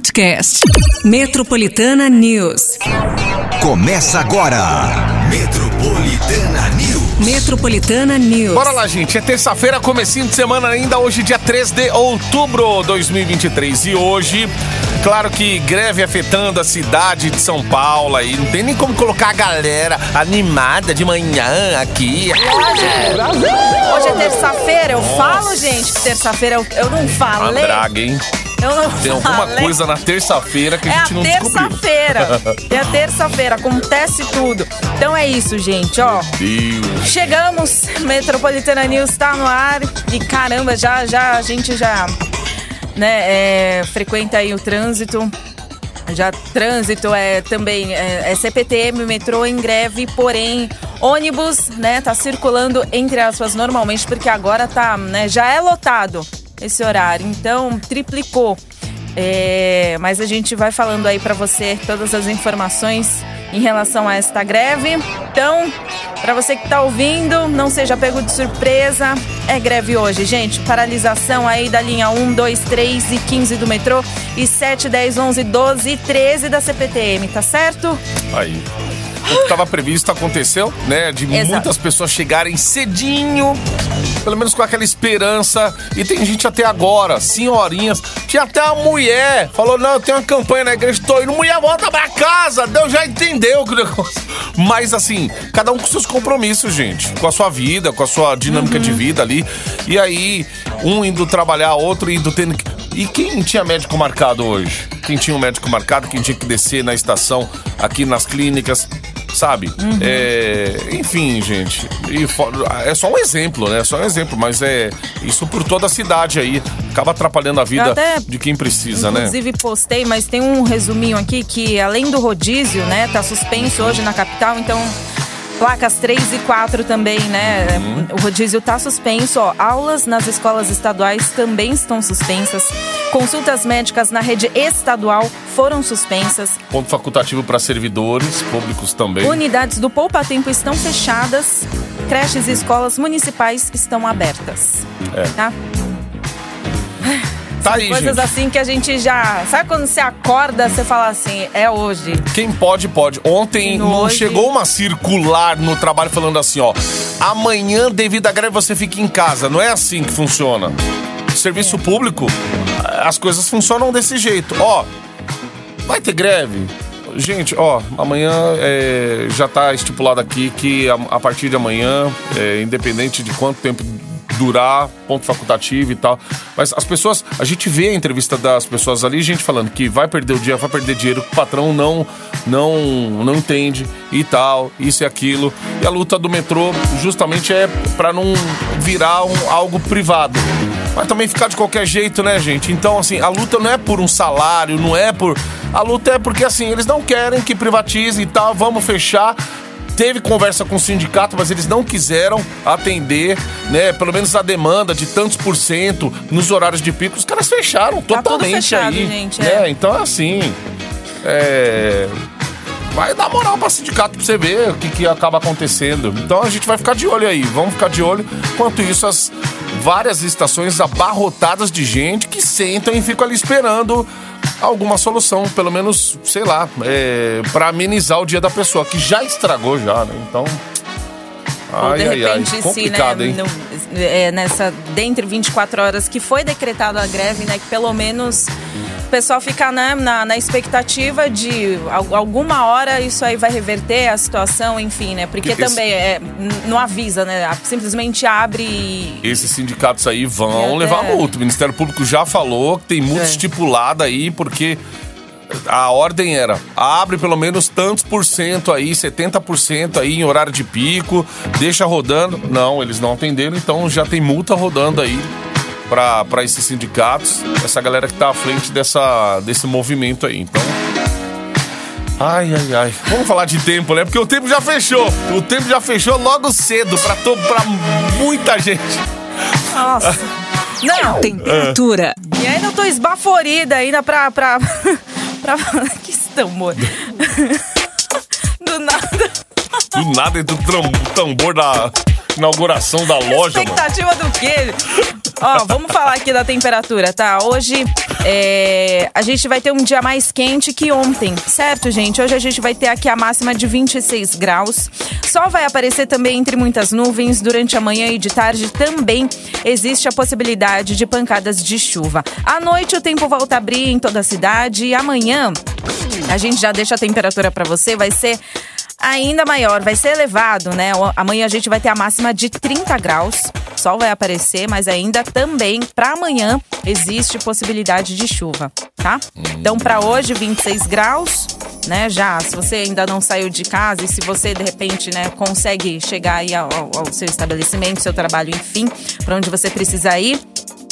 podcast. Metropolitana News. Começa agora. Metropolitana News. Metropolitana News. Bora lá, gente. É terça-feira, comecinho de semana ainda, hoje dia 3 de outubro de 2023. E hoje, claro que greve afetando a cidade de São Paulo aí. Não tem nem como colocar a galera animada de manhã aqui. Hoje é terça-feira, eu falo, gente, que terça-feira eu, eu não Uma falei. draga, hein? Eu não Tem alguma falei. coisa na terça-feira que a É a gente não descobriu. terça-feira. É a terça-feira, acontece tudo. Então é isso, gente, ó. Deus. Chegamos, Metropolitana News tá no ar e caramba, já já a gente já né, é, frequenta aí o trânsito. Já trânsito é também é, é CPTM, metrô em greve, porém ônibus, né, tá circulando entre aspas normalmente porque agora tá, né, já é lotado esse horário, então triplicou. É, mas a gente vai falando aí pra você todas as informações em relação a esta greve. Então, pra você que tá ouvindo, não seja pego de surpresa, é greve hoje, gente. Paralisação aí da linha 1, 2, 3 e 15 do metrô e 7, 10, 11, 12 e 13 da CPTM, tá certo? Aí. O que estava previsto aconteceu, né? De Exato. muitas pessoas chegarem cedinho, pelo menos com aquela esperança. E tem gente até agora, senhorinhas, que até a mulher falou: não, eu tenho uma campanha na igreja, tô indo, mulher, volta pra casa. Deus já entendeu que o negócio. Mas assim, cada um com seus compromissos, gente. Com a sua vida, com a sua dinâmica de vida ali. E aí, um indo trabalhar, outro indo tendo que. E quem tinha médico marcado hoje? Quem tinha um médico marcado, quem tinha que descer na estação, aqui nas clínicas, sabe? É, enfim, gente. É só um exemplo, né? É só um exemplo, mas é isso por toda a cidade aí. Acaba atrapalhando a vida até, de quem precisa, né? Inclusive postei, mas tem um resuminho aqui que além do rodízio, né, tá suspenso hoje na capital, então placas 3 e 4 também, né? Uhum. O rodízio tá suspenso, ó. Aulas nas escolas estaduais também estão suspensas. Consultas médicas na rede estadual foram suspensas. Ponto facultativo para servidores públicos também. Unidades do Poupa Tempo estão fechadas. Creches e escolas municipais estão abertas. É. Tá? Tá aí, Coisas gente. assim que a gente já. Sabe quando você acorda, você fala assim, é hoje. Quem pode, pode. Ontem não hoje- chegou uma circular no trabalho falando assim, ó. Amanhã, devido à greve, você fica em casa. Não é assim que funciona. Serviço público, as coisas funcionam desse jeito. Ó, vai ter greve? Gente, ó, amanhã é, já tá estipulado aqui que a, a partir de amanhã, é, independente de quanto tempo durar, ponto facultativo e tal. Mas as pessoas, a gente vê a entrevista das pessoas ali, gente falando que vai perder o dia, vai perder dinheiro, o patrão não, não, não entende e tal, isso e aquilo. E a luta do metrô justamente é para não virar um, algo privado. Mas também ficar de qualquer jeito, né, gente? Então, assim, a luta não é por um salário, não é por. A luta é porque, assim, eles não querem que privatize e tal, vamos fechar. Teve conversa com o sindicato, mas eles não quiseram atender, né? Pelo menos a demanda de tantos por cento nos horários de pico. Os caras fecharam Tá totalmente fechado, aí. gente, né? é. Então, assim. É. Vai dar moral pra sindicato pra você ver o que, que acaba acontecendo. Então a gente vai ficar de olho aí, vamos ficar de olho. Enquanto isso, as várias estações abarrotadas de gente que sentam e ficam ali esperando alguma solução, pelo menos, sei lá, é, para amenizar o dia da pessoa, que já estragou já, né? Então. Ou de Ai, ai, ai. repente, se, Complicado, né, hein? no- é, nessa, dentre 24 horas que foi decretada a greve, né, que pelo menos pessoal fica né, na, na expectativa de al- alguma hora isso aí vai reverter a situação, enfim, né? Porque também é, não avisa, né? Simplesmente abre e. Esses sindicatos aí vão É, levar é. multa. O Ministério Público já falou que tem multa É. estipulada aí, porque a ordem era abre pelo menos tantos por cento aí, 70% aí em horário de pico, deixa rodando. Não, eles não atenderam, então já tem multa rodando aí para esses sindicatos, essa galera que tá à frente dessa, desse movimento aí. Então. Ai, ai, ai. Vamos falar de tempo, né? Porque o tempo já fechou. O tempo já fechou logo cedo pra, to- pra muita gente. Nossa! Não! Temperatura. E ainda eu tô esbaforida ainda pra. pra, pra que tambor. Do nada. Do nada entra o tram- tambor da inauguração da loja, mano. Expectativa do quê? Ó, vamos falar aqui da temperatura, tá? Hoje É, a gente vai ter um dia mais quente que ontem, certo, gente? Hoje a gente vai ter aqui a máxima de 26 graus. Sol vai aparecer também entre muitas nuvens. Durante a manhã e de tarde também existe a possibilidade de pancadas de chuva. À noite o tempo volta a abrir em toda a cidade e amanhã a gente já deixa a temperatura para você, vai ser ainda maior, vai ser elevado, né? Amanhã a gente vai ter a máxima de 30 graus. Sol vai aparecer, mas ainda também para amanhã existe possibilidade de chuva, tá? Então para hoje 26 graus, né? Já, se você ainda não saiu de casa e se você de repente, né, consegue chegar aí ao, ao seu estabelecimento, seu trabalho, enfim, para onde você precisa ir,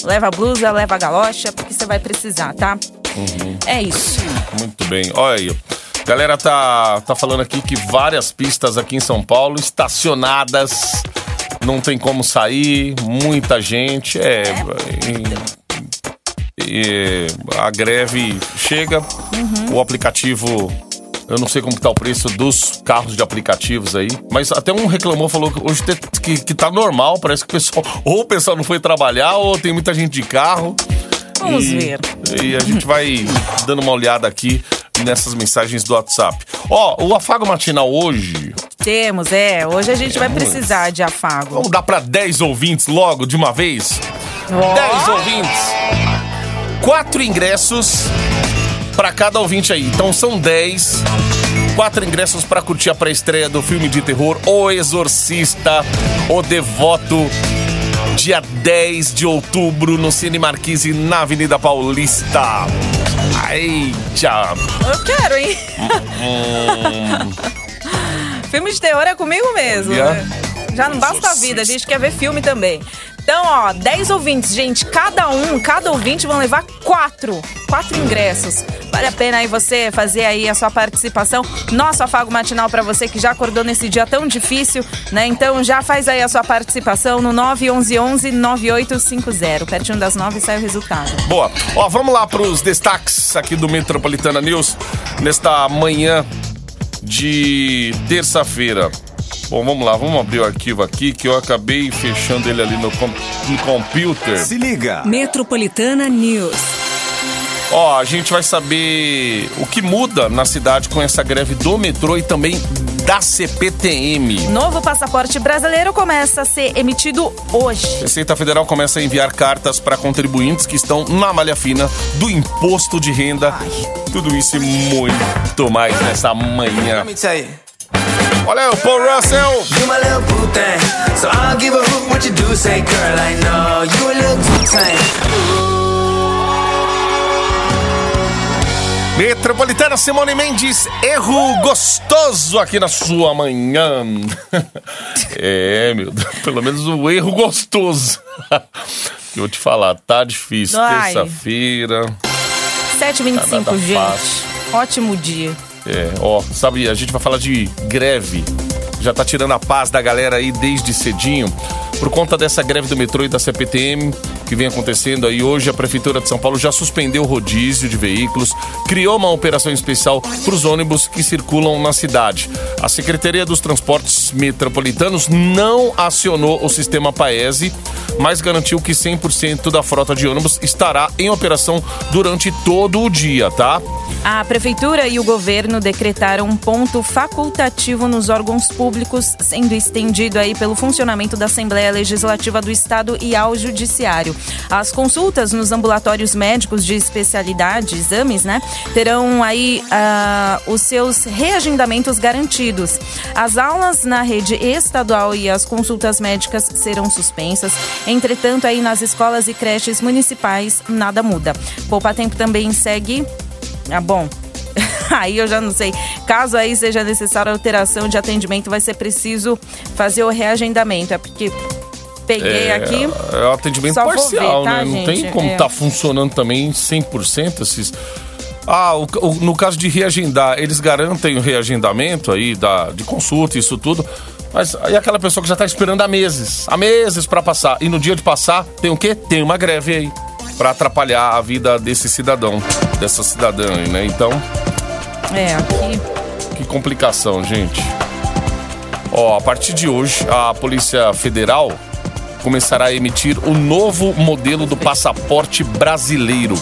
leva a blusa, leva a galocha, porque você vai precisar, tá? Uhum. É isso. Muito bem. Olha aí. Galera tá, tá falando aqui que várias pistas aqui em São Paulo estacionadas, não tem como sair, muita gente. É. A greve chega, o aplicativo. Eu não sei como que tá o preço dos carros de aplicativos aí, mas até um reclamou, falou que hoje que, que tá normal, parece que o pessoal, ou o pessoal não foi trabalhar, ou tem muita gente de carro. Vamos E- ver. E a gente vai dando uma olhada aqui nessas mensagens do WhatsApp. Ó, o afago matinal hoje, Temos, é. Hoje a gente vai precisar de afago. vamos dar pra 10 ouvintes logo de uma vez? 10 ouvintes. Quatro ingressos pra cada ouvinte aí. Então são 10. Quatro ingressos pra curtir a pré-estreia do filme de terror O Exorcista, O Devoto. Dia 10 de outubro no Cine Marquise, na Avenida Paulista. Ai, tchau. Eu quero, hein? filme de terror é comigo mesmo. Olha. né? Já não basta a vida, a gente quer ver filme também. Então, ó, 10 ouvintes, gente. Cada um, cada ouvinte vão levar quatro. Quatro ingressos. Vale a pena aí você fazer aí a sua participação. Nosso afago matinal pra você que já acordou nesse dia tão difícil, né? Então já faz aí a sua participação no 911 9850. Pertinho das 9 sai o resultado. Boa. Ó, vamos lá para os destaques aqui do Metropolitana News nesta manhã de terça-feira. Bom, vamos lá, vamos abrir o arquivo aqui que eu acabei fechando ele ali no, com- no computer. Se liga. Metropolitana News. Ó, a gente vai saber o que muda na cidade com essa greve do metrô e também da CPTM. Novo passaporte brasileiro começa a ser emitido hoje. Receita Federal começa a enviar cartas para contribuintes que estão na malha fina do imposto de renda. Tudo isso e muito mais nessa manhã. Let me tell you. Olha aí o Paul Russell. You my little boo thing. So I'll give a hoot what you do say, girl. I know you a little too tame. Metropolitana Simone Mendes, erro gostoso aqui na sua manhã. é, meu Deus, pelo menos o erro gostoso. Eu vou te falar, tá difícil. Terça-feira. 7h25, Tá gente. fácil. Ótimo dia. É, ó, sabe, a gente vai falar de greve. Já tá tirando a paz da galera aí desde cedinho. Por conta dessa greve do metrô e da CPTM que vem acontecendo aí hoje, a Prefeitura de São Paulo já suspendeu o rodízio de veículos, criou uma operação especial para os ônibus que circulam na cidade. A Secretaria dos Transportes Metropolitanos não acionou o sistema Paese, mas garantiu que 100% da frota de ônibus estará em operação durante todo o dia, tá? A prefeitura e o governo decretaram um ponto facultativo nos órgãos públicos, sendo estendido aí pelo funcionamento da Assembleia Legislativa do Estado e ao Judiciário. As consultas nos ambulatórios médicos de especialidade, exames, né, terão aí ah, os seus reagendamentos garantidos. As aulas na rede estadual e as consultas médicas serão suspensas. Entretanto, aí nas escolas e creches municipais nada muda. Poupa Tempo também segue ah, bom. Aí eu já não sei. Caso aí seja necessária alteração de atendimento, vai ser preciso fazer o reagendamento. É porque peguei aqui. É o atendimento parcial, ver, tá, né? Não gente? tem como É. tá funcionando também 100% esses. Ah, o- o- no caso de reagendar, eles garantem o reagendamento aí da, de consulta, isso tudo. Mas aí aquela pessoa que já tá esperando há meses, há meses pra passar. E no dia de passar, tem o quê? Tem uma greve aí. Pra atrapalhar a vida desse cidadão, dessa cidadã aí, né? Então, É, aqui. que complicação, gente. Ó, a partir de hoje, a Polícia Federal começará a emitir o novo modelo do passaporte brasileiro.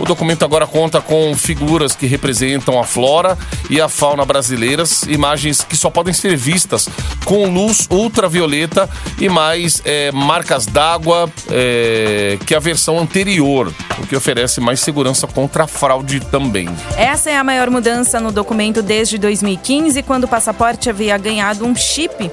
O documento agora conta com figuras que representam a flora e a fauna brasileiras, imagens que só podem ser vistas com luz ultravioleta e mais é, marcas d'água é, que a versão anterior, o que oferece mais segurança contra a fraude também. Essa é a maior mudança no documento desde 2015, quando o passaporte havia ganhado um chip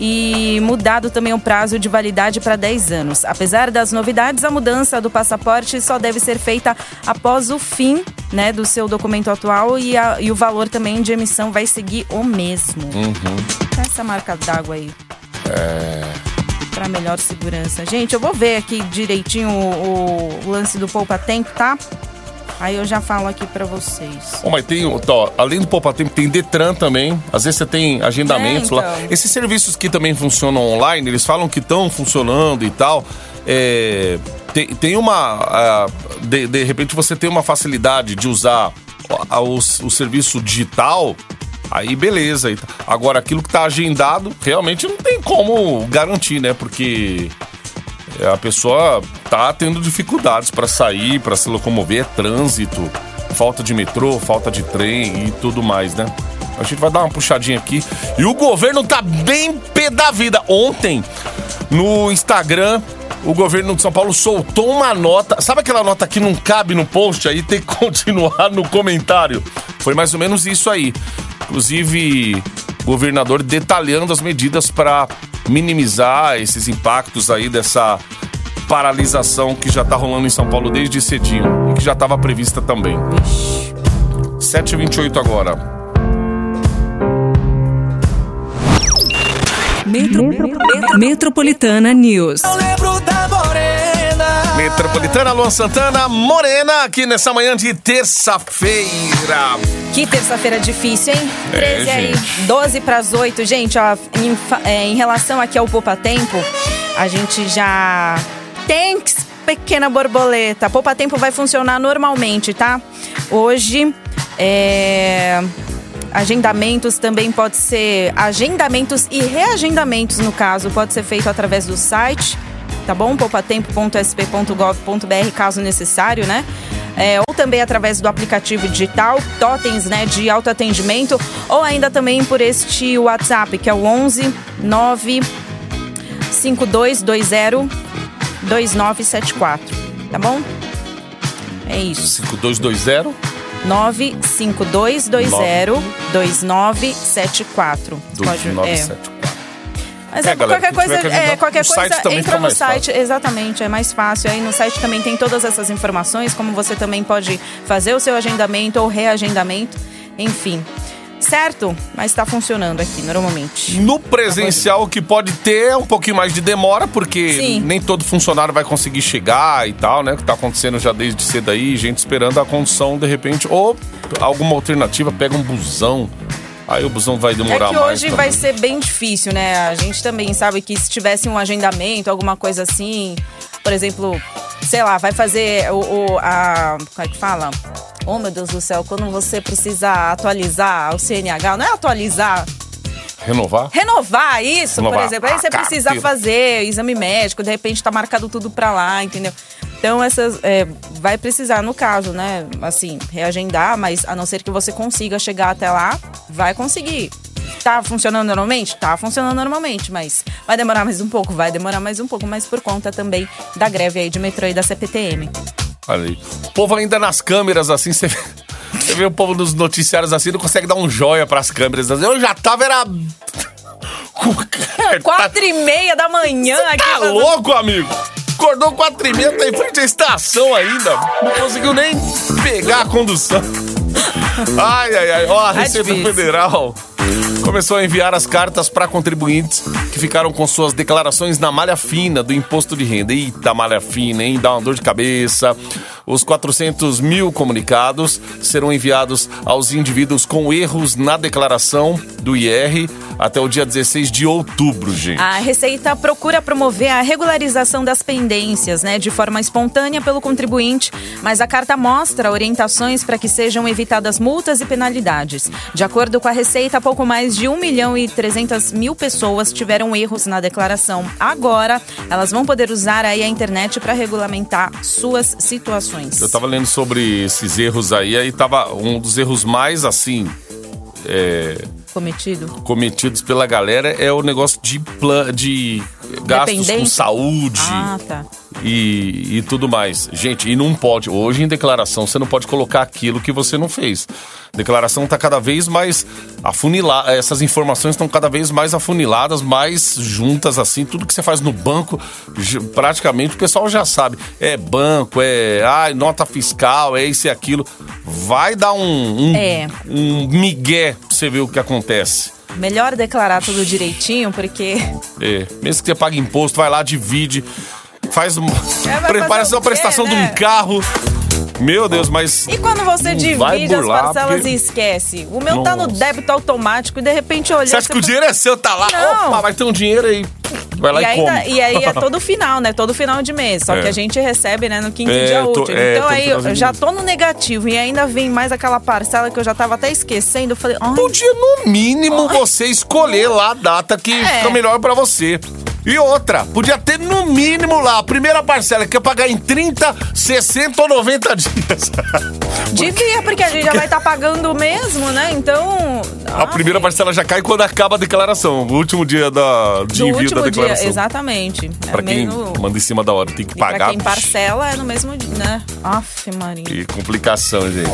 e mudado também o prazo de validade para 10 anos. Apesar das novidades, a mudança do passaporte só deve ser feita após o fim né, do seu documento atual e, a- e o valor também de emissão vai seguir o mesmo. Essa marca d'água aí. Para melhor segurança. Gente, eu vou ver aqui direitinho o, o lance do poupa-tempo, tá? Aí eu já falo aqui para vocês. Bom, mas tem, ó, além do Poupa Tempo, tem Detran também. Às vezes você tem agendamentos É, lá. então. Esses serviços que também funcionam online, eles falam que estão funcionando e tal. É, tem, tem uma. de, de repente você tem uma facilidade de usar a- o, o serviço digital. Aí beleza. tá. Agora, aquilo que tá agendado, realmente não tem como garantir, né? Porque a pessoa tá tendo dificuldades para sair, para se locomover, é trânsito, falta de metrô, falta de trem e tudo mais, né? A gente vai dar uma puxadinha aqui. E o governo tá bem pé da vida. Ontem, no Instagram, o governo de São Paulo soltou uma nota. Sabe aquela nota que não cabe no post aí? Tem que continuar no comentário. Foi mais ou menos isso aí. Inclusive, governador detalhando as medidas para minimizar esses impactos aí dessa paralisação que já tá rolando em São Paulo desde cedinho e que já estava prevista também. 7h28 agora. Metro- Metro- Metropolitana News. Eu lembro da morena. Metropolitana Luan Santana Morena aqui nessa manhã de terça-feira. Que terça-feira difícil, hein? É, 13 aí, gente. 12 para as 8. Gente, ó, em, é, em relação aqui ao Poupa Tempo, a gente já. Thanks, pequena borboleta. Poupa Tempo vai funcionar normalmente, tá? Hoje, é. Agendamentos também pode ser. Agendamentos e reagendamentos, no caso, pode ser feito através do site, tá bom? poupatempo.sp.gov.br, caso necessário, né? É, ou também através do aplicativo digital, totens né, de autoatendimento, ou ainda também por este WhatsApp, que é o 11 9 5220 2974, tá bom? É isso. 5220 95220 2974. Pode- é. 2974. Mas É, é, galera, qualquer coisa, é, qualquer coisa entra no site, exatamente, é mais fácil. Aí no site também tem todas essas informações, como você também pode fazer o seu agendamento ou reagendamento, enfim. Certo? Mas está funcionando aqui normalmente. No presencial, o que pode ter é um pouquinho mais de demora, porque Sim. nem todo funcionário vai conseguir chegar e tal, né? Que tá acontecendo já desde cedo aí, gente esperando a condução de repente, ou alguma alternativa, pega um busão. Aí o busão vai demorar É que hoje também. vai ser bem difícil, né? A gente também sabe que se tivesse um agendamento, alguma coisa assim, por exemplo, sei lá, vai fazer o, o- a. Como é que fala? Oh, meu Deus do céu, quando você precisa atualizar o CNH, não é atualizar, Renovar? renovar isso, por Renovar exemplo. Aí você precisa carteira. fazer exame médico, de repente tá marcado tudo pra lá, entendeu? Então, essas. é, vai precisar, no caso, né? Assim, reagendar, mas a não ser que você consiga chegar até lá, vai conseguir. Tá funcionando normalmente? Tá funcionando normalmente, mas vai demorar mais um pouco, vai demorar mais um pouco, mas por conta também da greve aí de metrô e da CPTM. Olha aí. O povo ainda nas câmeras, assim, você vê, você vê o povo nos noticiários assim, não consegue dar um joia pras câmeras. assim. Eu já tava, era. Quatro e meia da manhã aqui. Tá fazendo- louco, amigo? Acordou quatro e meia, tá em frente à estação ainda. Não conseguiu nem pegar a condução. Ai, ai, ai. Ó, a Tá Receita difícil. Federal começou a enviar as cartas para contribuintes que ficaram com suas declarações na malha fina do imposto de renda. Eita, malha fina, hein? Dá uma dor de cabeça. Os 400 mil comunicados serão enviados aos indivíduos com erros na declaração do IR até o dia 16 de outubro, gente. A Receita procura promover a regularização das pendências, né, de forma espontânea pelo contribuinte, mas a carta mostra orientações para que sejam evitadas multas e penalidades. De acordo com a Receita, pouco mais de 1 milhão e 300 mil pessoas tiveram erros na declaração. Agora, elas vão poder usar aí a internet para regulamentar suas situações. Eu tava lendo sobre esses erros aí, aí tava um dos erros mais assim. é, Cometido. cometidos pela galera é o negócio de, plan, de gastos com saúde Ah, tá. e, e tudo mais. Gente, e não pode. Hoje em declaração você não pode colocar aquilo que você não fez. Declaração está cada vez mais afunilada. Essas informações estão cada vez mais afuniladas, mais juntas assim. Tudo que você faz no banco, praticamente o pessoal já sabe. É banco, é ai, nota fiscal, é isso e aquilo. Vai dar um, um, É. um migué pra você ver o que acontece. Melhor declarar tudo direitinho, porque É, mesmo que você pague imposto, vai lá, divide, faz um. vai prepara fazer a o quê, prestação de né? um carro. Meu Deus, mas. E quando você divide as parcelas porque- e esquece? O meu tá no Nossa. débito automático e de repente olhei. Você acha que o dinheiro é seu, tá lá? Não. Opa, vai ter um dinheiro aí. Vai lá E e, aí, come. e aí é todo final, né? Todo final de mês. Só É. que a gente recebe, né, no quinto É, dia útil. é, então aí eu já tô no negativo e ainda vem mais aquela parcela que eu já tava até esquecendo. Eu falei, ai, Podia, no mínimo, você escolher lá a data que É. fica melhor pra você. E outra, podia ter no mínimo lá a primeira parcela que é pagar em 30, 60 ou 90 dias. devia, porque a gente já vai estar pagando mesmo, né? Então. A primeira parcela já cai quando acaba a declaração. O último dia da, de envio da dia, declaração. exatamente. É Pra quem mesmo- manda em cima da hora, tem que E pra pagar. quem parcela é no mesmo dia, né? Aff, Maria. Que complicação, gente.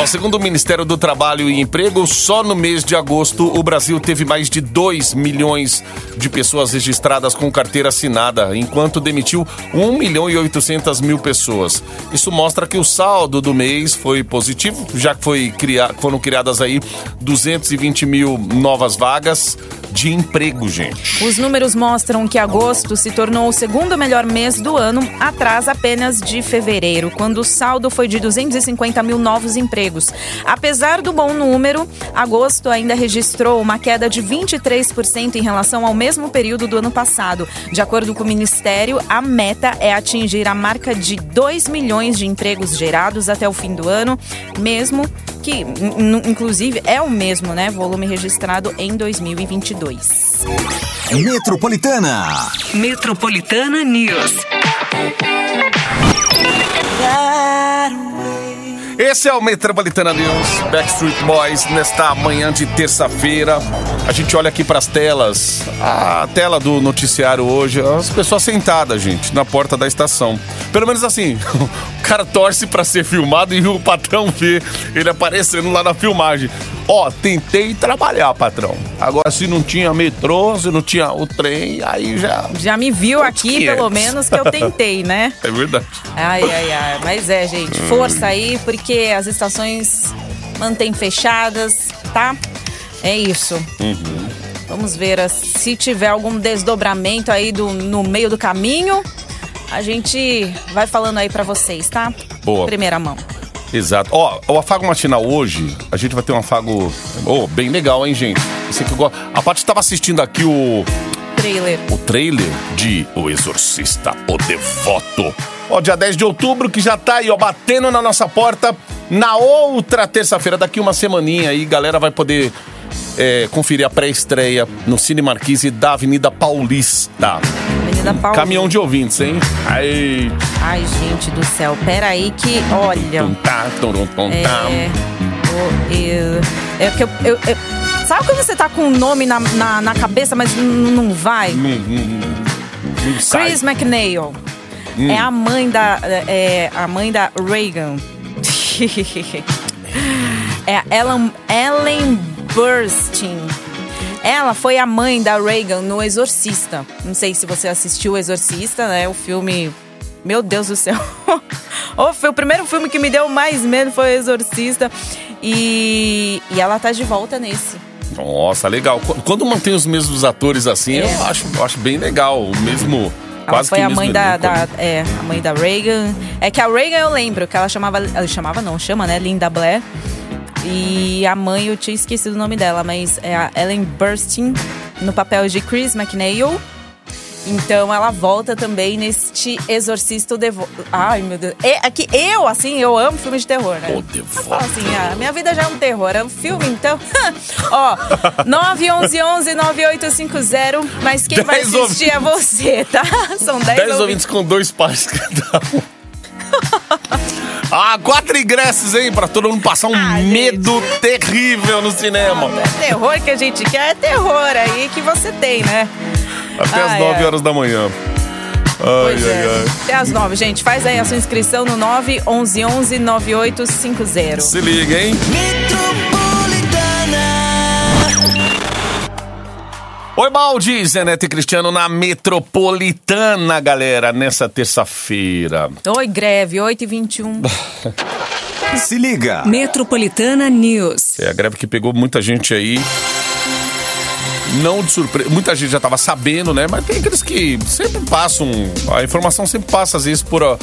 Ó, segundo o Ministério do Trabalho e Emprego, só no mês de agosto o Brasil teve mais de 2 milhões de pessoas registradas com carteira assinada, enquanto demitiu 1 milhão e 800 mil pessoas. Isso mostra que o saldo do mês foi positivo, já que foi cria- foram criadas aí 220 mil novas vagas de emprego, gente. Os números mostram que agosto se tornou o segundo melhor mês do ano, atrás apenas de fevereiro, quando o saldo foi de 250 mil novos empregos. Apesar do bom número, agosto ainda registrou uma queda de 23% em relação ao mesmo período do ano passado. De acordo com o Ministério, a meta é atingir a marca de 2 milhões de empregos gerados até o fim do ano, mesmo que, in- inclusive, é o mesmo né, volume registrado em 2022. Metropolitana. Metropolitana News. Esse é o Metropolitana News, Backstreet Boys, nesta manhã de terça-feira. A gente olha aqui para as telas, a tela do noticiário hoje, as pessoas sentadas, gente, na porta da estação. Pelo menos assim, o cara torce para ser filmado e o patrão vê ele aparecendo lá na filmagem. Ó, tentei trabalhar, patrão. Agora, se não tinha metrô, se não tinha o trem, aí já. Já me viu aqui, 500. pelo menos, que eu tentei, né? É verdade. Ai, ai, ai. Mas é, gente, força aí, porque as estações mantêm fechadas, tá? É isso. Vamos ver se tiver algum desdobramento aí do, no meio do caminho. A gente vai falando aí pra vocês, tá? Boa. Primeira mão. Exato. Ó, o afago matinal hoje, a gente vai ter um afago oh, bem legal, hein, gente? Você que gosta. A Paty estava assistindo aqui o, Trailer. o trailer de O Exorcista, o Devoto. Ó, dia 10 de outubro, que já tá aí, ó, batendo na nossa porta. Na outra terça-feira, daqui uma semaninha aí, galera vai poder é, conferir a pré-estreia no Cine Marquise da Avenida Paulista. Menina Paula. Caminhão de ouvintes, hein? Aí. Ai, gente do céu. Pera aí que, olha... Tum, tá, tum, tum. É. o- eu- É que eu, eu- eu- Sabe quando você tá com um nome na, na, na cabeça, mas não vai? Não, não, não sai. Chris McNeil. Hum. É a mãe da. É a mãe da Reagan. é a Ellen, Ellen Burstyn. Ela foi a mãe da Reagan no Exorcista. Não sei se você assistiu o Exorcista, né? O filme. Meu Deus do céu. Oh, foi o primeiro filme que me deu mais medo foi o Exorcista. E, e ela tá de volta nesse. Nossa, legal. Qu- Quando mantém os mesmos atores assim, É. eu, acho, eu acho bem legal. O mesmo. Ela quase foi que o a mãe da, da- é, a mãe da Reagan. É que a Reagan eu lembro que ela chamava, ela chamava não, chama, né, Linda Blair. E a mãe, eu tinha esquecido o nome dela, mas é a Ellen Burstyn, no papel de Chris McNeil. Então ela volta também neste Exorcista Devo... Ai, meu Deus. É, é que eu, assim, eu amo filme de terror, né? O falo assim, ah, minha vida já é um terror, é um filme, então. Ó, 911-9850, mas quem vai Dez assistir é você, tá? São 10 10 ouvintes. ouvintes com dois pares cada um. Ah, quatro ingressos, hein? Pra todo mundo passar um Ah, medo terrível no cinema. É terror que a gente quer, é terror aí que você tem, né? Até Ah, as 9 é. horas da manhã. Ai, Pois ai, é. ai. Até as 9, gente. Faz aí a sua inscrição no 911 9850. Se liga, hein? Oi, Baldi, Zenete e Cristiano na Metropolitana, galera, nessa terça-feira. Oi, greve, 8 e 21. Se liga. Metropolitana News. É a greve que pegou muita gente aí. Não de surpresa. Muita gente já tava sabendo, né? Mas tem aqueles que sempre passam. A informação sempre passa, às vezes, por ó,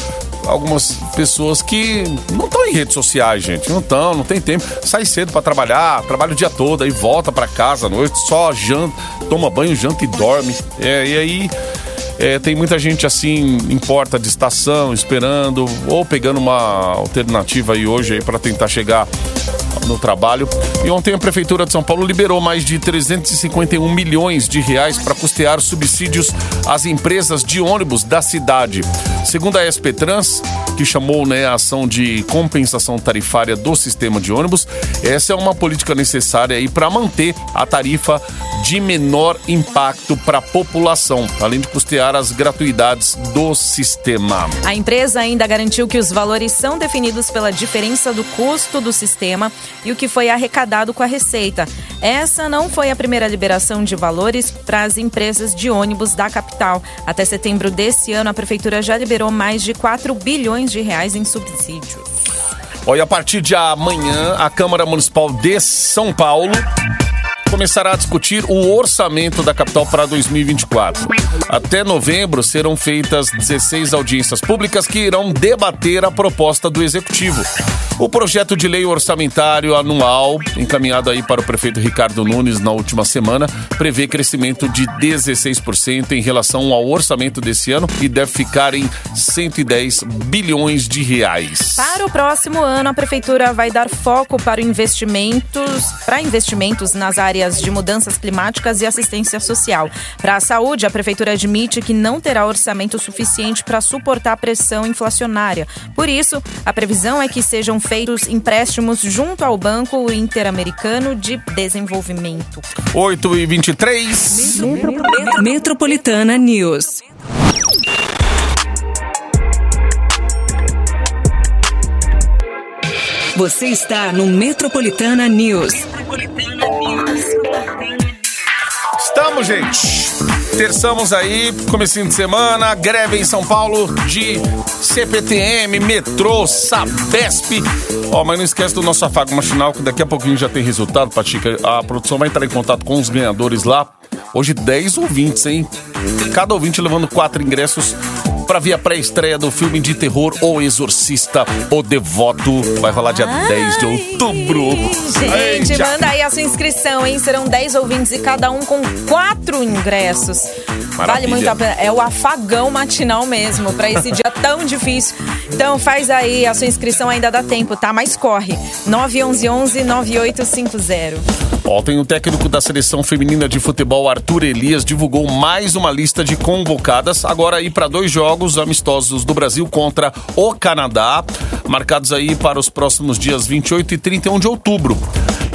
algumas pessoas que não estão em redes sociais, gente. Não estão, não tem tempo. Sai cedo pra trabalhar, trabalha o dia todo, aí volta pra casa à noite, só janta, toma banho, janta e dorme. É, e aí. É, tem muita gente assim em porta de estação esperando ou pegando uma alternativa aí hoje para tentar chegar no trabalho. E ontem a Prefeitura de São Paulo liberou mais de 351 milhões de reais para custear subsídios às empresas de ônibus da cidade. Segundo a SP Trans, que chamou né, a ação de compensação tarifária do sistema de ônibus, essa é uma política necessária para manter a tarifa de menor impacto para a população, além de custear as gratuidades do sistema. A empresa ainda garantiu que os valores são definidos pela diferença do custo do sistema e o que foi arrecadado com a receita. Essa não foi a primeira liberação de valores para as empresas de ônibus da capital. Até setembro desse ano, a prefeitura já liberou mais de 4 bilhões de reais em subsídios. Olha, a partir de amanhã, a Câmara Municipal de São Paulo começará a discutir o orçamento da capital para 2024. Até novembro serão feitas 16 audiências públicas que irão debater a proposta do executivo. O projeto de lei orçamentário anual, encaminhado aí para o prefeito Ricardo Nunes na última semana, prevê crescimento de 16% em relação ao orçamento desse ano e deve ficar em 110 bilhões de reais. Para o próximo ano, a prefeitura vai dar foco para investimentos, para investimentos nas áreas de mudanças climáticas e assistência social. Para a saúde, a prefeitura admite que não terá orçamento suficiente para suportar a pressão inflacionária. Por isso, a previsão é que sejam feitos empréstimos junto ao Banco Interamericano de Desenvolvimento. 8 e 23. Metropolitana News. Você está no Metropolitana News. Estamos, gente. Terçamos aí, comecinho de semana, greve em São Paulo de CPTM, metrô, Sabesp. Ó, mas não esquece do nosso afago machinal, que daqui a pouquinho já tem resultado, Patica. A produção vai entrar em contato com os ganhadores lá. Hoje 10 ouvintes, hein? Cada ouvinte levando quatro ingressos pra ver a pré-estreia do filme de terror O Exorcista, O Devoto. Vai rolar dia 10 de outubro. Gente, Eita. manda aí a sua inscrição, hein? Serão 10 ouvintes e cada um com quatro ingressos. Vale Maravilha. muito a pena. É o afagão matinal mesmo, pra esse dia tão difícil. Então faz aí a sua inscrição, ainda dá tempo, tá? Mas corre. 911-9850. Ontem, o técnico da seleção feminina de futebol, Arthur Elias, divulgou mais uma lista de convocadas, agora aí para dois jogos amistosos do Brasil contra o Canadá, marcados aí para os próximos dias 28 e 31 de outubro.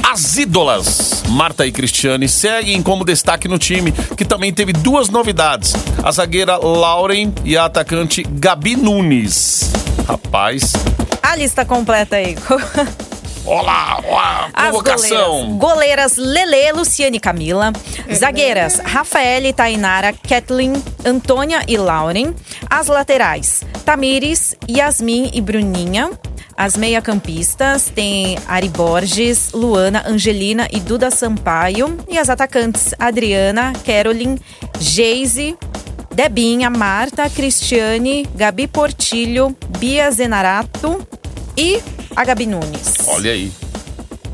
As ídolas, Marta e Cristiane, seguem como destaque no time, que também teve duas novidades: a zagueira Lauren e a atacante Gabi Nunes. Rapaz, A lista completa aí. olá, olá, As convocação. goleiras, goleiras Lele, Luciane e Camila. Zagueiras Rafaele, Tainara, Kathleen, Antônia e Lauren. As laterais Tamires, Yasmin e Bruninha. As meia-campistas tem Ari Borges, Luana, Angelina e Duda Sampaio. E as atacantes Adriana, Caroline, Geise, Debinha, Marta, Cristiane, Gabi Portilho, Bia Zenarato e a Gabi Nunes. Olha aí.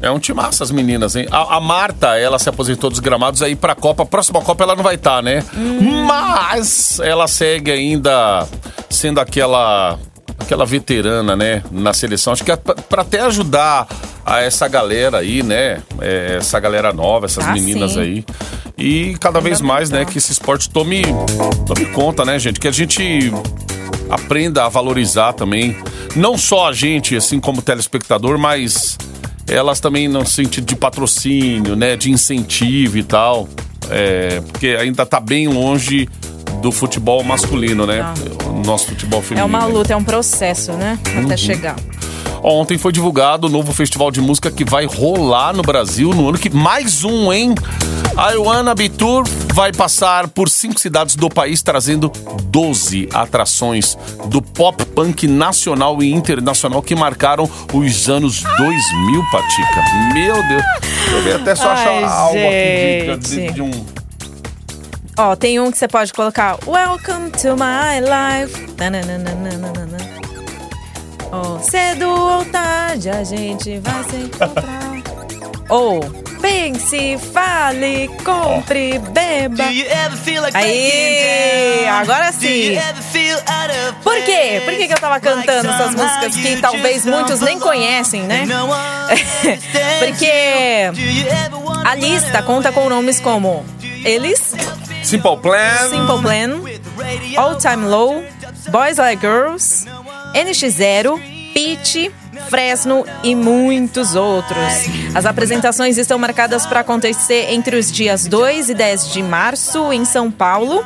É um timaço as meninas, hein? A, a Marta, ela se aposentou dos gramados aí pra Copa. Próxima Copa ela não vai estar, né? Mas ela segue ainda sendo aquela aquela veterana, né, na seleção. Acho que é pra, pra até ajudar a essa galera aí, né? é, essa galera nova, essas Ah, meninas sim. aí. E cada vez mais, né, que esse esporte tome, tome conta, né, gente? Que a gente aprenda a valorizar também. Não só a gente, assim como telespectador, mas elas também no sentido de patrocínio, né? De incentivo e tal. É, porque ainda tá bem longe do futebol masculino, né? O nosso futebol É feminino. uma né? luta, é um processo, né? Uhum. Até chegar. Ontem foi divulgado o novo festival de música que vai rolar no Brasil no ano que. Mais um, hein? A Iwana Tour vai passar por cinco cidades do país, trazendo 12 atrações do pop punk nacional e internacional que marcaram os anos 2000, Patica. Meu Deus. Eu vi até só achar Ai, algo aqui de, de, de um. Ó, tem um que você pode colocar. Welcome to my life. Tananana. Oh, cedo ou tarde a gente vai se encontrar. Ou pense, fale, compre, beba. Aí, agora sim. Por quê? Por que, que eu tava cantando essas músicas que talvez muitos nem conhecem, né? Porque a lista conta com nomes como Eles, Simple Plan. Simple Plan, All Time Low, Boys Like Girls, NX0, Pitch, Fresno e muitos outros. As apresentações estão marcadas para acontecer entre os dias 2 e 10 de março em São Paulo.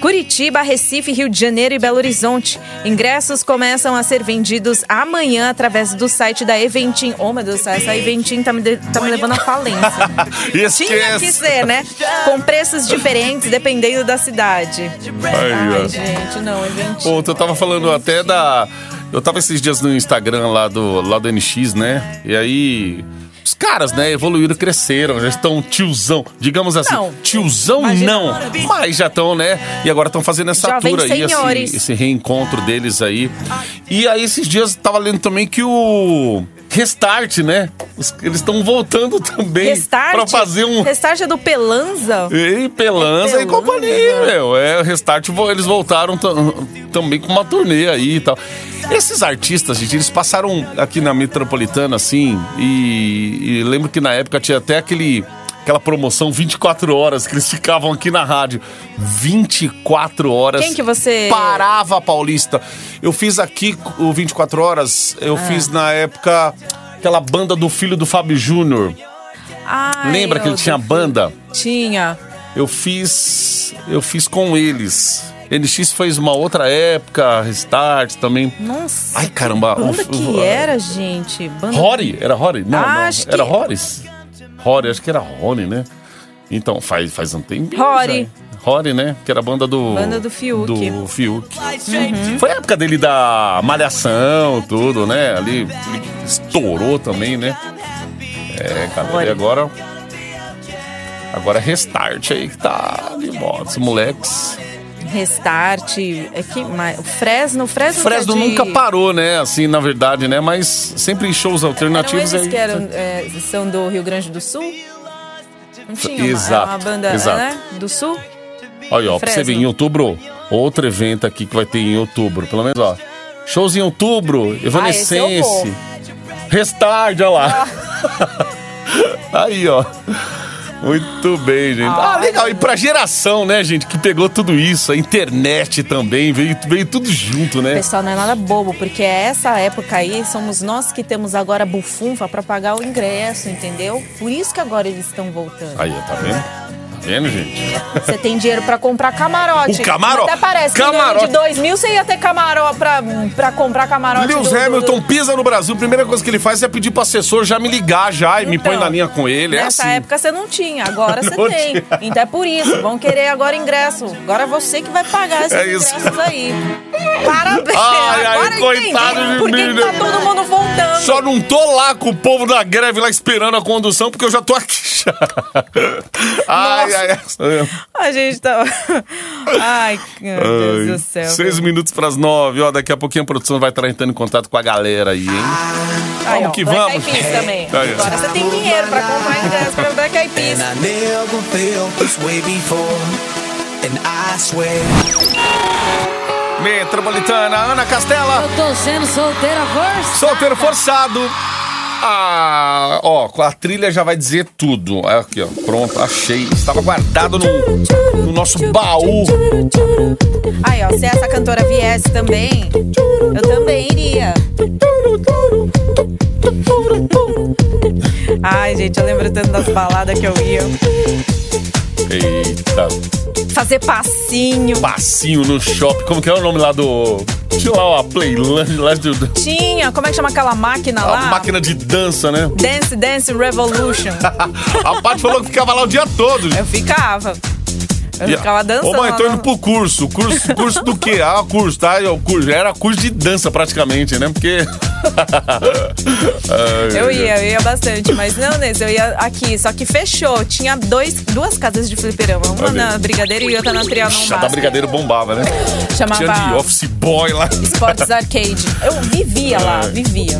Curitiba, Recife, Rio de Janeiro e Belo Horizonte. Ingressos começam a ser vendidos amanhã através do site da Eventim. Oh, meu Deus do céu, essa Eventim tá me, de- tá me levando à falência. Tinha que ser, né? Com preços diferentes dependendo da cidade. Ai, Ai, gente, não, Eventim. Pô, eu tava falando até da. Eu tava esses dias no Instagram lá do, lá do NX, né? E aí. Os caras, né, evoluíram, cresceram, já estão tiozão. Digamos assim, Não. tiozão Imagina. não, mas já estão, né? E agora estão fazendo essa Já vem tour aí, esse, esse reencontro deles aí. E aí, esses dias, tava lendo também que o. Restart, né? Os- eles estão voltando também Restart? pra fazer um. Restart é do Pelanza? E Pelanza É e Pelanza, companhia, meu. É, Restart, vo- eles voltaram tam- também com uma turnê aí e tal. Esses artistas, gente, eles passaram aqui na Metropolitana, assim, e, e lembro que na época tinha até aquele... Aquela promoção 24 horas que eles ficavam aqui na rádio. 24 horas. Quem que você- Parava Paulista. Eu fiz aqui o 24 horas, eu Ah. fiz na época aquela banda do filho do Fábio Júnior. Lembra que ele tinha duvido. banda? Tinha. Eu fiz. Eu fiz com eles. NX fez uma outra época, Restart também. Nossa. Ai, caramba. Banda o- que era, gente? Banda... Rory? Era Rory? Não, Ah, não. que- Era Horis? Rory, acho que era Rory, né? Então, faz, faz um tempinho. Rory. já. Rory, né? Que era a banda do. Banda do Fiuk. Do Fiuk. Uhum. Foi a época dele da Malhação, tudo, né? Ali estourou também, né? É, cara. Rory. E agora. Agora é Restart aí que tá de moda. Os moleques. Restart. É que, mas, o Fresno, Fresno. Fresno é de- nunca parou, né? Assim, na verdade, né? Mas sempre em shows Eram alternativos eles aí. que eram, é, são do Rio Grande do Sul? Não tinha uma, Exato, uma banda exato. né? do Sul? Olha, ó, pra você ver, em outubro, outro evento aqui que vai ter em outubro. Pelo menos, ó. Shows em outubro, Evanescence. Ah. Restart, olha lá. Aí, ó. Muito bem, gente. Ah, legal. E pra geração, né, gente, que pegou tudo isso, a internet também, veio, veio tudo junto, né? Pessoal, não é nada bobo, porque essa época aí somos nós que temos agora bufunfa pra pagar o ingresso, entendeu? Por isso que agora eles estão voltando. Aí, tá vendo? Tá vendo, gente? Você tem dinheiro pra comprar camarote. O camarote? Até parece que Camarote. de 2 mil você ia ter camarote pra, pra comprar camarote. Lewis do- do- Hamilton pisa no Brasil, a primeira coisa que ele faz é pedir pro assessor já me ligar já e me Então, põe na linha com ele. É Nessa assim. época você não tinha, agora você tem. tinha. Então é por isso, vão querer agora ingresso. Agora é você que vai pagar esses É isso. ingressos aí. Parabéns! Ai, ai, agora coitado entendi de por que que tá né? todo mundo voltando. Só não tô lá com o povo da greve lá esperando a condução, porque eu já tô aqui já. Ai, ai, ai. A gente tá. Ai, meu Deus do céu. Seis minutos pras nove, ó. Daqui a pouquinho a produção vai estar entrando em contato com a galera aí, hein? Vamos ó, que Black vamos. Peas também. Aí, ó. Agora você tem dinheiro pra comprar ingresso pra Black Eyed Peas. And I never felt this way before. And I swear. Metropolitana, Ana Castela. Eu tô sendo solteira forçada. Solteiro forçado. Ah, ó, com a trilha já vai dizer tudo. Aqui, ó, pronto, achei. Estava guardado no, no nosso baú. Aí, ó, se essa cantora viesse também, eu também iria. Ai, gente, eu lembro tanto das baladas que eu ia. Eita, Fazer passinho. passinho no shopping. Como que é o nome lá do. Tinha lá a Playland, lá do, Tinha, como é que chama aquela máquina a lá? máquina de dança, né? Dance Dance Revolution. a Paty falou que ficava lá o dia todo. Eu ficava. Eu ficava dançando. Ô, mãe, tô lá indo pro curso. Curso, curso do quê? Ah, curso, tá? Eu, curso. Era curso de dança praticamente, né? Porque. Eu ia, eu ia bastante, mas não nesse, eu ia aqui, só que fechou. Tinha dois, duas casas de fliperama, uma Olha na. Brigadeiro e outra na Trianon Chá da. Brigadeiro bombava, né? Chamava Tinha de office boy lá. Esportes Arcade. Eu vivia lá, Ai. vivia.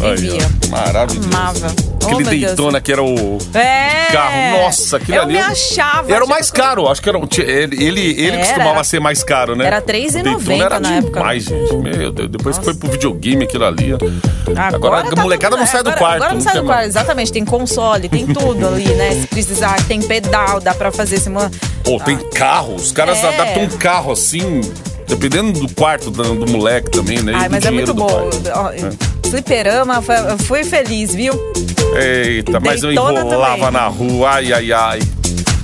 Aí, Vivia. ó, Maravilhoso. Amava. Oh, Aquele meu Deus. Daytona que era o É! carro. Nossa, aquele eu ali. me achava. Era o mais tipo, caro. Acho que era. Ele, ele, ele costumava era- ser mais caro, né? era O R$3,90 Daytona era na época. demais, gente. Meu Deus. Depois que foi pro videogame aquilo ali. Agora, a tá molecada tudo- não sai do agora- quarto. Agora não sai tem do mais. quarto, exatamente. Tem console, tem tudo ali, né? Se precisar, tem pedal, dá pra fazer simula... Pô, tem carro. Os caras É. adaptam um carro assim. Dependendo do quarto do, do moleque também, né? Ai, mas é muito bom. Ó, Fliperama, eu fui feliz, viu? Eita, mas eu Daytona enrolava também. na rua, ai, ai, ai.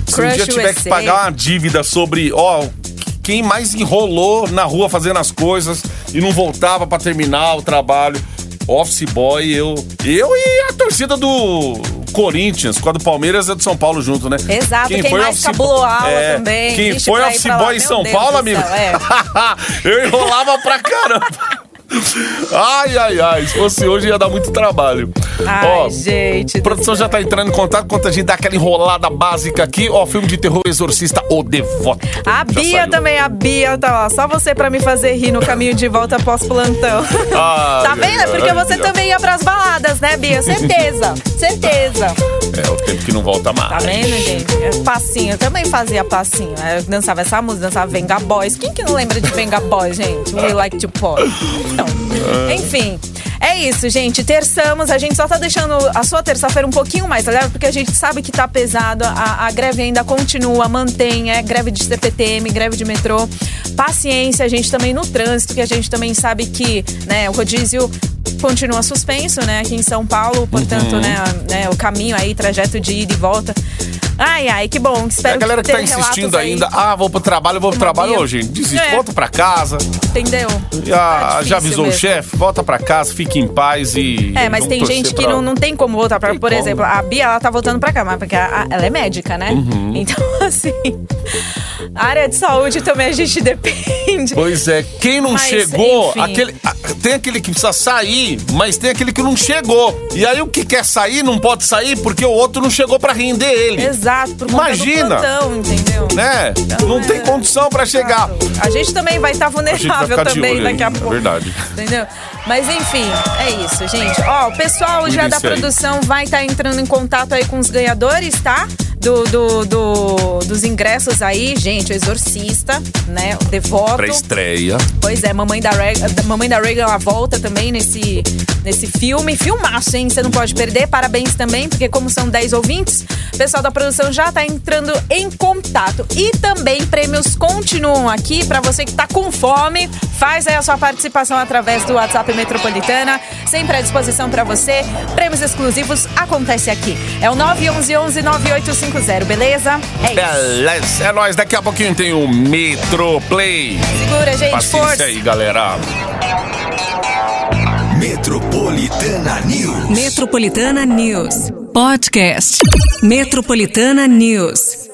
Se um Crush dia eu tiver que USA. pagar uma dívida sobre, ó, quem mais enrolou na rua fazendo as coisas e não voltava pra terminar o trabalho, office boy, eu. Eu e a torcida do Corinthians, com a do Palmeiras a do São Paulo junto, né? Exato, quem foi mais cabulou aula também, Quem vixe, foi office lá, boy em São Deus Paulo, amigo? céu, é. eu enrolava pra caramba. Ai, ai, ai. Se fosse hoje ia dar muito trabalho. Ai, Ó, gente. a produção já tá entrando em contato quanto a gente dá aquela enrolada básica aqui. Ó, filme de terror Exorcista O Devoto. A Já Bia saiu. também, a Bia tá lá. Só você pra me fazer rir no caminho de volta após plantão. Ai, tá vendo? É porque ai, você Bia. também ia pras baladas, né, Bia? Certeza. Certeza. É, o tempo que não volta mais. Tá vendo, gente? É Passinho. Eu também fazia passinho. Eu dançava essa música, dançava Venga Boys. Quem que não lembra de Venga Boys, gente? We like to pop. Então, enfim. É isso, gente. Terçamos. A gente só tá deixando a sua terça-feira um pouquinho mais leve, porque a gente sabe que tá pesado. A, a greve ainda continua, mantém. É greve de CPTM, greve de metrô. Paciência, a gente também no trânsito, que a gente também sabe que né, o rodízio continua suspenso, né, aqui em São Paulo, portanto, Uhum. né, né, o caminho aí, trajeto de ida e volta. Ai, ai, que bom. É Espero a galera que tá insistindo aí, ainda, ah, vou pro trabalho, vou pro trabalho hoje. Desiste, É. volta pra casa. Entendeu? Já, Tá já avisou o mesmo. chefe, volta pra casa, fique em paz e. É, mas tem gente que pra- não, não tem como voltar pra. Tem Por como. exemplo, a Bia, ela tá voltando pra cá, mas porque a- a- ela é médica, né? Uhum. Então, assim. A área de saúde também a gente depende. Pois é, quem não Mas, chegou, enfim. aquele, tem aquele que precisa sair, mas tem aquele que não chegou. E aí o que quer sair não pode sair porque o outro não chegou pra render ele. Exato, por conta Imagina. plantão, entendeu? Né? Então, não é- tem condição pra chegar. A gente também vai estar vai vulnerável de também olho daqui a é pouco. verdade. Entendeu? Mas enfim, é isso, gente. Ó, o pessoal já da produção vai estar entrando em contato aí com os ganhadores, tá? Do, do, do- dos ingressos aí, gente, o Exorcista, né? O Devoto. Pra estreia. Pois é, Mamãe da Reagan, Mamãe da Reagan ela volta também nesse, nesse filme. Filmaço, hein? Você não pode perder. Parabéns também, porque como são 10 ouvintes, o pessoal da produção já tá entrando em contato. E também prêmios continuam aqui para você que tá com fome. Faz aí a sua participação através do WhatsApp Metropolitana, sempre à disposição para você. Prêmios exclusivos acontece aqui. É o 911 9850, beleza? É isso. Beleza, é nóis. Daqui a pouquinho tem o Metro Play. Segura, gente, Paciência força. aí, galera. Metropolitana News. Metropolitana News. Podcast. Metropolitana News.